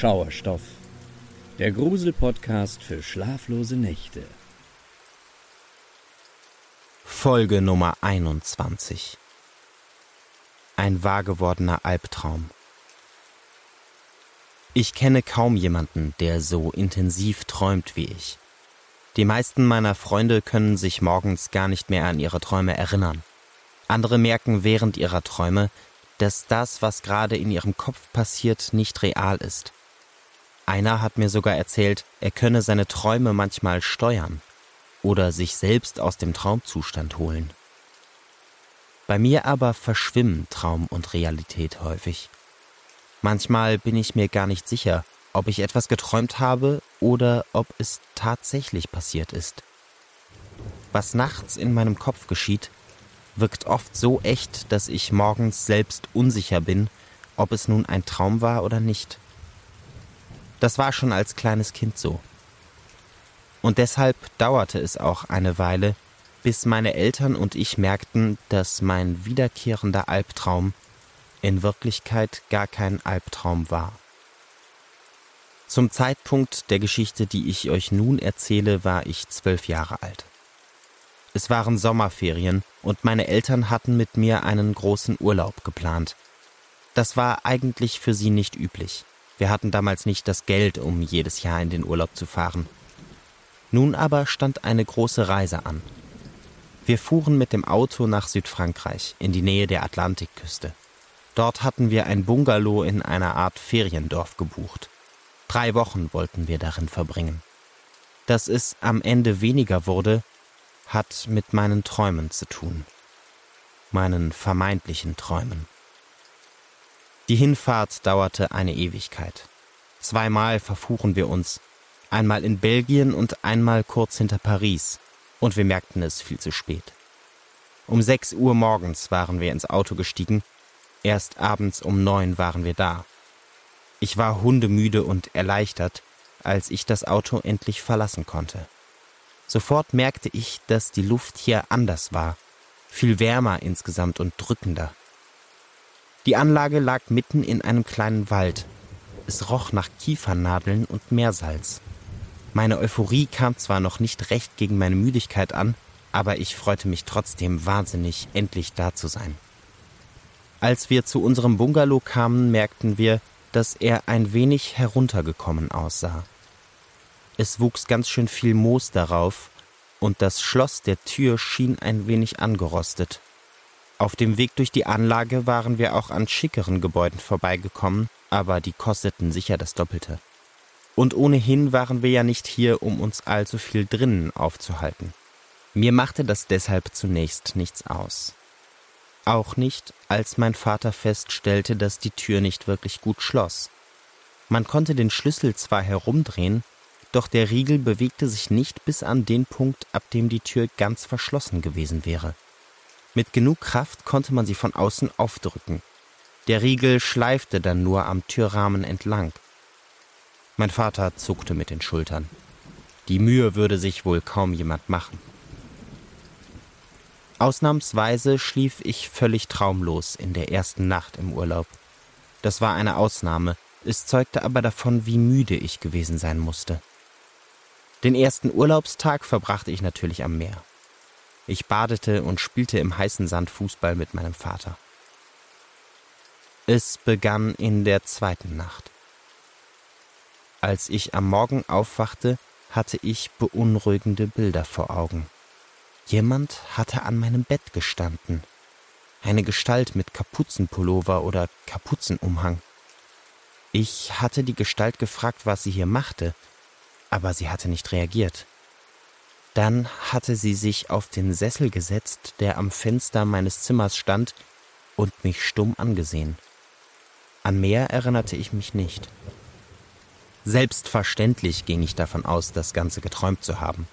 Schauerstoff, der Grusel-Podcast für schlaflose Nächte. Folge Nummer 21 Ein wahrgewordener Albtraum. Ich kenne kaum jemanden, der so intensiv träumt wie ich. Die meisten meiner Freunde können sich morgens gar nicht mehr an ihre Träume erinnern. Andere merken während ihrer Träume, dass das, was gerade in ihrem Kopf passiert, nicht real ist. Einer hat mir sogar erzählt, er könne seine Träume manchmal steuern oder sich selbst aus dem Traumzustand holen. Bei mir aber verschwimmen Traum und Realität häufig. Manchmal bin ich mir gar nicht sicher, ob ich etwas geträumt habe oder ob es tatsächlich passiert ist. Was nachts in meinem Kopf geschieht, wirkt oft so echt, dass ich morgens selbst unsicher bin, ob es nun ein Traum war oder nicht. Das war schon als kleines Kind so. Und deshalb dauerte es auch eine Weile, bis meine Eltern und ich merkten, dass mein wiederkehrender Albtraum in Wirklichkeit gar kein Albtraum war. Zum Zeitpunkt der Geschichte, die ich euch nun erzähle, war ich zwölf Jahre alt. Es waren Sommerferien und meine Eltern hatten mit mir einen großen Urlaub geplant. Das war eigentlich für sie nicht üblich. Wir hatten damals nicht das Geld, um jedes Jahr in den Urlaub zu fahren. Nun aber stand eine große Reise an. Wir fuhren mit dem Auto nach Südfrankreich, in die Nähe der Atlantikküste. Dort hatten wir ein Bungalow in einer Art Feriendorf gebucht. Drei Wochen wollten wir darin verbringen. Dass es am Ende weniger wurde, hat mit meinen Träumen zu tun. Meinen vermeintlichen Träumen. Die Hinfahrt dauerte eine Ewigkeit. Zweimal verfuhren wir uns, einmal in Belgien und einmal kurz hinter Paris, und wir merkten es viel zu spät. Um sechs Uhr morgens waren wir ins Auto gestiegen, erst abends um neun waren wir da. Ich war hundemüde und erleichtert, als ich das Auto endlich verlassen konnte. Sofort merkte ich, dass die Luft hier anders war, viel wärmer insgesamt und drückender. Die Anlage lag mitten in einem kleinen Wald. Es roch nach Kiefernadeln und Meersalz. Meine Euphorie kam zwar noch nicht recht gegen meine Müdigkeit an, aber ich freute mich trotzdem wahnsinnig, endlich da zu sein. Als wir zu unserem Bungalow kamen, merkten wir, dass er ein wenig heruntergekommen aussah. Es wuchs ganz schön viel Moos darauf, und das Schloss der Tür schien ein wenig angerostet. Auf dem Weg durch die Anlage waren wir auch an schickeren Gebäuden vorbeigekommen, aber die kosteten sicher das Doppelte. Und ohnehin waren wir ja nicht hier, um uns allzu viel drinnen aufzuhalten. Mir machte das deshalb zunächst nichts aus. Auch nicht, als mein Vater feststellte, dass die Tür nicht wirklich gut schloss. Man konnte den Schlüssel zwar herumdrehen, doch der Riegel bewegte sich nicht bis an den Punkt, ab dem die Tür ganz verschlossen gewesen wäre. Mit genug Kraft konnte man sie von außen aufdrücken. Der Riegel schleifte dann nur am Türrahmen entlang. Mein Vater zuckte mit den Schultern. Die Mühe würde sich wohl kaum jemand machen. Ausnahmsweise schlief ich völlig traumlos in der ersten Nacht im Urlaub. Das war eine Ausnahme, es zeugte aber davon, wie müde ich gewesen sein musste. Den ersten Urlaubstag verbrachte ich natürlich am Meer. Ich badete und spielte im heißen Sand Fußball mit meinem Vater. Es begann in der zweiten Nacht. Als ich am Morgen aufwachte, hatte ich beunruhigende Bilder vor Augen. Jemand hatte an meinem Bett gestanden. Eine Gestalt mit Kapuzenpullover oder Kapuzenumhang. Ich hatte die Gestalt gefragt, was sie hier machte, aber sie hatte nicht reagiert. Dann hatte sie sich auf den Sessel gesetzt, der am Fenster meines Zimmers stand, und mich stumm angesehen. An mehr erinnerte ich mich nicht. Selbstverständlich ging ich davon aus, das Ganze geträumt zu haben.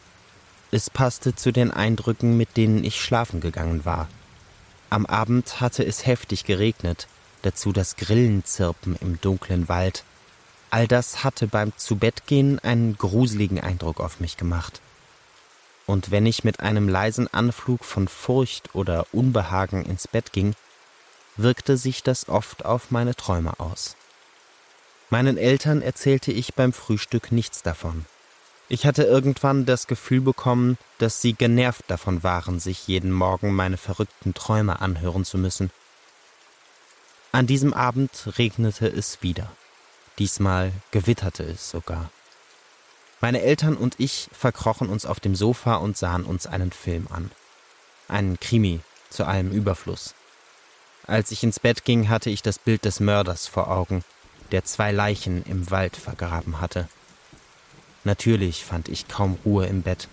Es passte zu den Eindrücken, mit denen ich schlafen gegangen war. Am Abend hatte es heftig geregnet, dazu das Grillenzirpen im dunklen Wald, All das hatte beim Zubettgehen einen gruseligen Eindruck auf mich gemacht. Und wenn ich mit einem leisen Anflug von Furcht oder Unbehagen ins Bett ging, wirkte sich das oft auf meine Träume aus. Meinen Eltern erzählte ich beim Frühstück nichts davon. Ich hatte irgendwann das Gefühl bekommen, dass sie genervt davon waren, sich jeden Morgen meine verrückten Träume anhören zu müssen. An diesem Abend regnete es wieder. Diesmal gewitterte es sogar. Meine Eltern und ich verkrochen uns auf dem Sofa und sahen uns einen Film an. Einen Krimi zu allem Überfluss. Als ich ins Bett ging, hatte ich das Bild des Mörders vor Augen, der zwei Leichen im Wald vergraben hatte. Natürlich fand ich kaum Ruhe im Bett.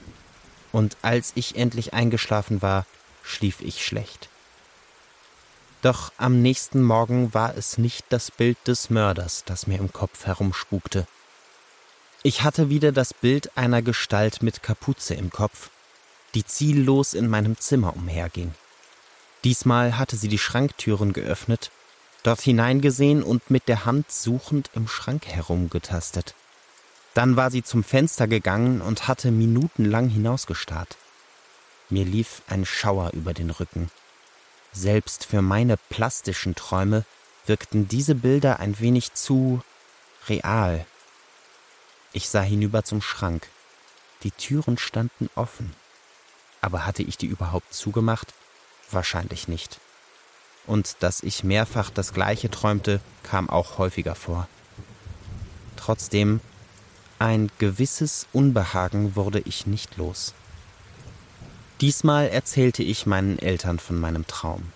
Und als ich endlich eingeschlafen war, schlief ich schlecht. Doch am nächsten Morgen war es nicht das Bild des Mörders, das mir im Kopf herumspukte. Ich hatte wieder das Bild einer Gestalt mit Kapuze im Kopf, die ziellos in meinem Zimmer umherging. Diesmal hatte sie die Schranktüren geöffnet, dort hineingesehen und mit der Hand suchend im Schrank herumgetastet. Dann war sie zum Fenster gegangen und hatte minutenlang hinausgestarrt. Mir lief ein Schauer über den Rücken. Selbst für meine plastischen Träume wirkten diese Bilder ein wenig zu real. Ich sah hinüber zum Schrank. Die Türen standen offen. Aber hatte ich die überhaupt zugemacht? Wahrscheinlich nicht. Und dass ich mehrfach das gleiche träumte, kam auch häufiger vor. Trotzdem ein gewisses Unbehagen wurde ich nicht los. Diesmal erzählte ich meinen Eltern von meinem Traum.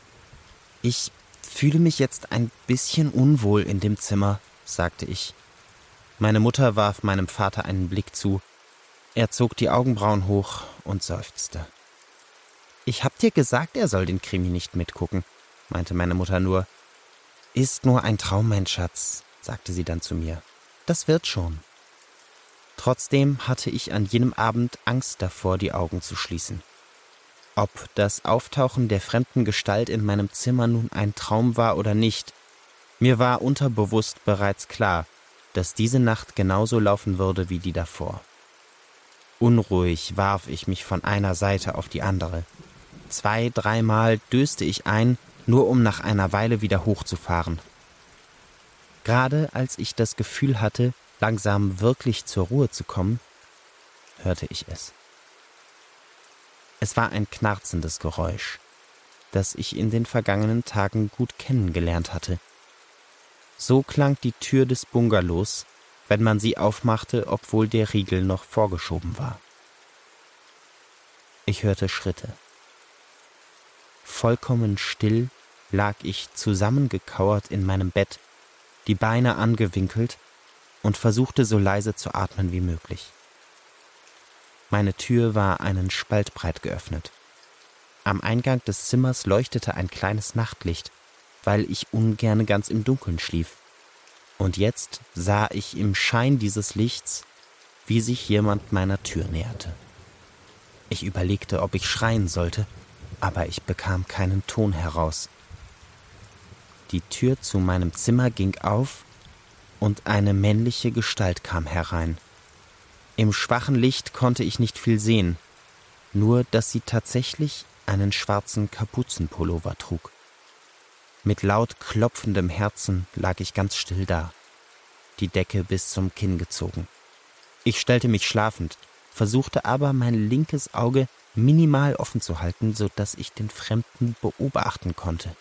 Ich fühle mich jetzt ein bisschen unwohl in dem Zimmer, sagte ich. Meine Mutter warf meinem Vater einen Blick zu. Er zog die Augenbrauen hoch und seufzte. Ich hab dir gesagt, er soll den Krimi nicht mitgucken, meinte meine Mutter nur. Ist nur ein Traum, mein Schatz, sagte sie dann zu mir. Das wird schon. Trotzdem hatte ich an jenem Abend Angst davor, die Augen zu schließen. Ob das Auftauchen der fremden Gestalt in meinem Zimmer nun ein Traum war oder nicht, mir war unterbewusst bereits klar, dass diese Nacht genauso laufen würde wie die davor. Unruhig warf ich mich von einer Seite auf die andere. Zwei, dreimal döste ich ein, nur um nach einer Weile wieder hochzufahren. Gerade als ich das Gefühl hatte, langsam wirklich zur Ruhe zu kommen, hörte ich es. Es war ein knarzendes Geräusch, das ich in den vergangenen Tagen gut kennengelernt hatte. So klang die Tür des Bungalows, wenn man sie aufmachte, obwohl der Riegel noch vorgeschoben war. Ich hörte Schritte. Vollkommen still lag ich zusammengekauert in meinem Bett, die Beine angewinkelt und versuchte so leise zu atmen wie möglich. Meine Tür war einen Spalt breit geöffnet. Am Eingang des Zimmers leuchtete ein kleines Nachtlicht, weil ich ungern ganz im Dunkeln schlief. Und jetzt sah ich im Schein dieses Lichts, wie sich jemand meiner Tür näherte. Ich überlegte, ob ich schreien sollte, aber ich bekam keinen Ton heraus. Die Tür zu meinem Zimmer ging auf und eine männliche Gestalt kam herein. Im schwachen Licht konnte ich nicht viel sehen, nur dass sie tatsächlich einen schwarzen Kapuzenpullover trug. Mit laut klopfendem Herzen lag ich ganz still da, die Decke bis zum Kinn gezogen. Ich stellte mich schlafend, versuchte aber mein linkes Auge minimal offen zu halten, so dass ich den Fremden beobachten konnte.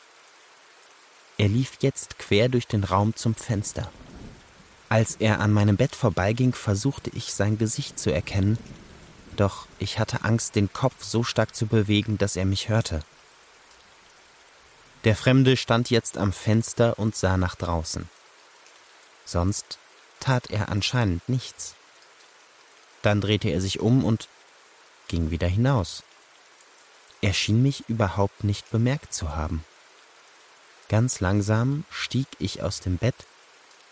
Er lief jetzt quer durch den Raum zum Fenster. Als er an meinem Bett vorbeiging, versuchte ich sein Gesicht zu erkennen, doch ich hatte Angst, den Kopf so stark zu bewegen, dass er mich hörte. Der Fremde stand jetzt am Fenster und sah nach draußen. Sonst tat er anscheinend nichts. Dann drehte er sich um und ging wieder hinaus. Er schien mich überhaupt nicht bemerkt zu haben. Ganz langsam stieg ich aus dem Bett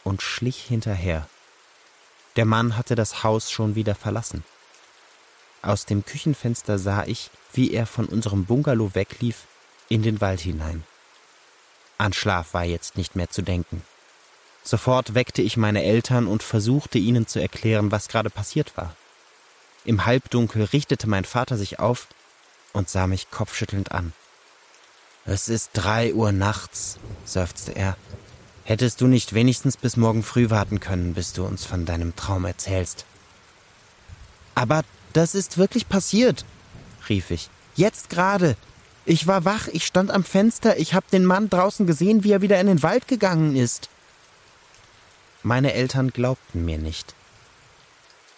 und schlich hinterher. Der Mann hatte das Haus schon wieder verlassen. Aus dem Küchenfenster sah ich, wie er von unserem Bungalow weglief, in den Wald hinein. An Schlaf war jetzt nicht mehr zu denken. Sofort weckte ich meine Eltern und versuchte ihnen zu erklären, was gerade passiert war. Im Halbdunkel richtete mein Vater sich auf und sah mich kopfschüttelnd an. Es ist drei Uhr nachts, seufzte er Hättest du nicht wenigstens bis morgen früh warten können, bis du uns von deinem Traum erzählst? Aber das ist wirklich passiert, rief ich. Jetzt gerade. Ich war wach, ich stand am Fenster, ich hab den Mann draußen gesehen, wie er wieder in den Wald gegangen ist. Meine Eltern glaubten mir nicht.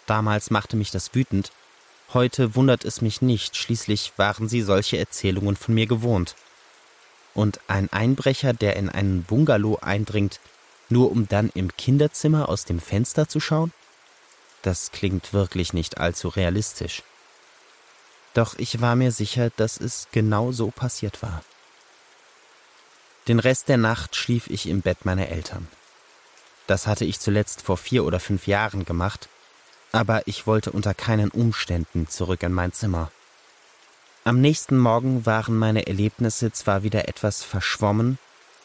Damals machte mich das wütend. Heute wundert es mich nicht, schließlich waren sie solche Erzählungen von mir gewohnt. Und ein Einbrecher, der in einen Bungalow eindringt, nur um dann im Kinderzimmer aus dem Fenster zu schauen? Das klingt wirklich nicht allzu realistisch. Doch ich war mir sicher, dass es genau so passiert war. Den Rest der Nacht schlief ich im Bett meiner Eltern. Das hatte ich zuletzt vor vier oder fünf Jahren gemacht, aber ich wollte unter keinen Umständen zurück in mein Zimmer. Am nächsten Morgen waren meine Erlebnisse zwar wieder etwas verschwommen,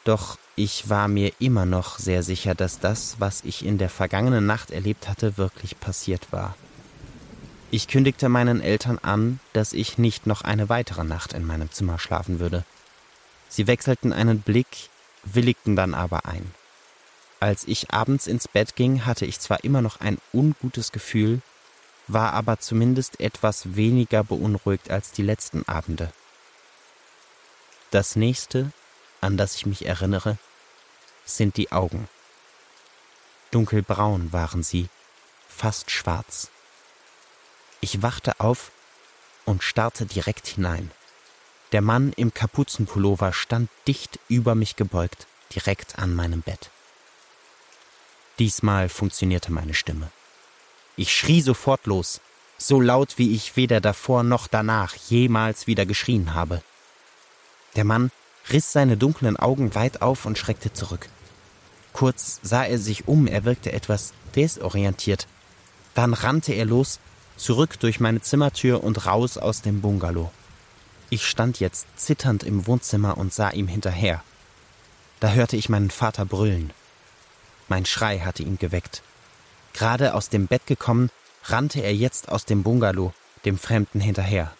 doch ich war mir immer noch sehr sicher, dass das, was ich in der vergangenen Nacht erlebt hatte, wirklich passiert war. Ich kündigte meinen Eltern an, dass ich nicht noch eine weitere Nacht in meinem Zimmer schlafen würde. Sie wechselten einen Blick, willigten dann aber ein. Als ich abends ins Bett ging, hatte ich zwar immer noch ein ungutes Gefühl, war aber zumindest etwas weniger beunruhigt als die letzten Abende. Das nächste, an das ich mich erinnere, sind die Augen. Dunkelbraun waren sie, fast schwarz. Ich wachte auf und starrte direkt hinein. Der Mann im Kapuzenpullover stand dicht über mich gebeugt, direkt an meinem Bett. Diesmal funktionierte meine Stimme. Ich schrie sofort los, so laut wie ich weder davor noch danach jemals wieder geschrien habe. Der Mann riss seine dunklen Augen weit auf und schreckte zurück. Kurz sah er sich um, er wirkte etwas desorientiert. Dann rannte er los, zurück durch meine Zimmertür und raus aus dem Bungalow. Ich stand jetzt zitternd im Wohnzimmer und sah ihm hinterher. Da hörte ich meinen Vater brüllen. Mein Schrei hatte ihn geweckt. Gerade aus dem Bett gekommen, rannte er jetzt aus dem Bungalow, dem Fremden hinterher.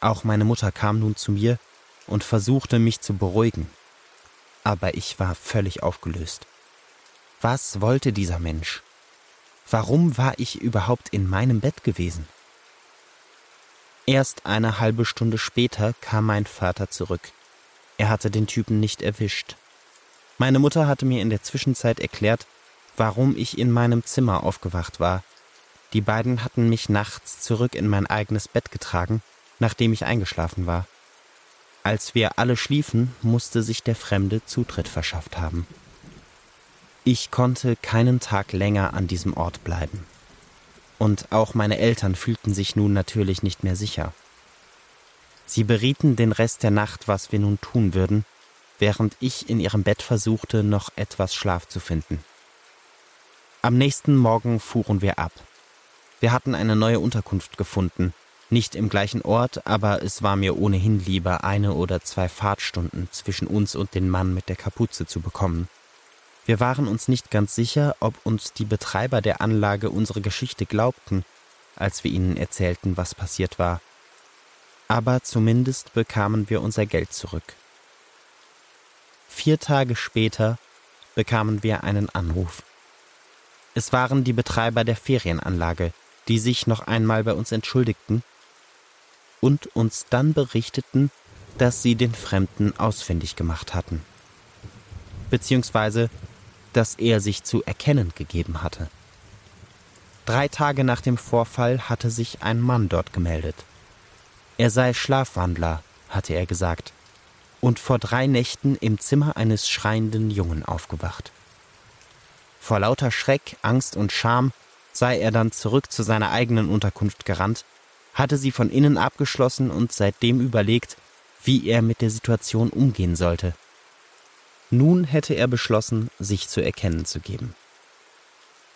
Auch meine Mutter kam nun zu mir und versuchte mich zu beruhigen. Aber ich war völlig aufgelöst. Was wollte dieser Mensch? Warum war ich überhaupt in meinem Bett gewesen? Erst eine halbe Stunde später kam mein Vater zurück. Er hatte den Typen nicht erwischt. Meine Mutter hatte mir in der Zwischenzeit erklärt, warum ich in meinem Zimmer aufgewacht war. Die beiden hatten mich nachts zurück in mein eigenes Bett getragen, nachdem ich eingeschlafen war. Als wir alle schliefen, musste sich der Fremde Zutritt verschafft haben. Ich konnte keinen Tag länger an diesem Ort bleiben. Und auch meine Eltern fühlten sich nun natürlich nicht mehr sicher. Sie berieten den Rest der Nacht, was wir nun tun würden, während ich in ihrem Bett versuchte, noch etwas Schlaf zu finden. Am nächsten Morgen fuhren wir ab. Wir hatten eine neue Unterkunft gefunden, nicht im gleichen Ort, aber es war mir ohnehin lieber, eine oder zwei Fahrtstunden zwischen uns und den Mann mit der Kapuze zu bekommen. Wir waren uns nicht ganz sicher, ob uns die Betreiber der Anlage unsere Geschichte glaubten, als wir ihnen erzählten, was passiert war. Aber zumindest bekamen wir unser Geld zurück. Vier Tage später bekamen wir einen Anruf. Es waren die Betreiber der Ferienanlage, die sich noch einmal bei uns entschuldigten und uns dann berichteten, dass sie den Fremden ausfindig gemacht hatten. Beziehungsweise, dass er sich zu erkennen gegeben hatte. Drei Tage nach dem Vorfall hatte sich ein Mann dort gemeldet. Er sei Schlafwandler, hatte er gesagt und vor drei Nächten im Zimmer eines schreienden Jungen aufgewacht. Vor lauter Schreck, Angst und Scham sei er dann zurück zu seiner eigenen Unterkunft gerannt, hatte sie von innen abgeschlossen und seitdem überlegt, wie er mit der Situation umgehen sollte. Nun hätte er beschlossen, sich zu erkennen zu geben.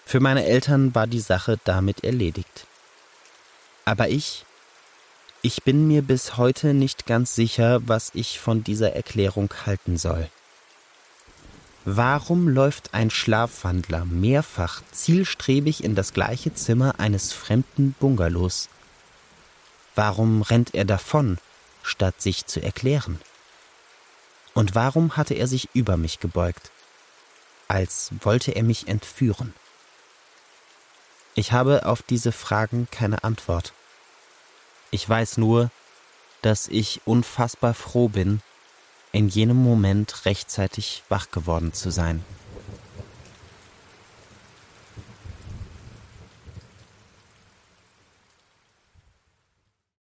Für meine Eltern war die Sache damit erledigt. Aber ich ich bin mir bis heute nicht ganz sicher, was ich von dieser Erklärung halten soll. Warum läuft ein Schlafwandler mehrfach zielstrebig in das gleiche Zimmer eines fremden Bungalows? Warum rennt er davon, statt sich zu erklären? Und warum hatte er sich über mich gebeugt, als wollte er mich entführen. Ich habe auf diese Fragen keine Antwort. Ich weiß nur, dass ich unfassbar froh bin, in jenem Moment rechtzeitig wach geworden zu sein.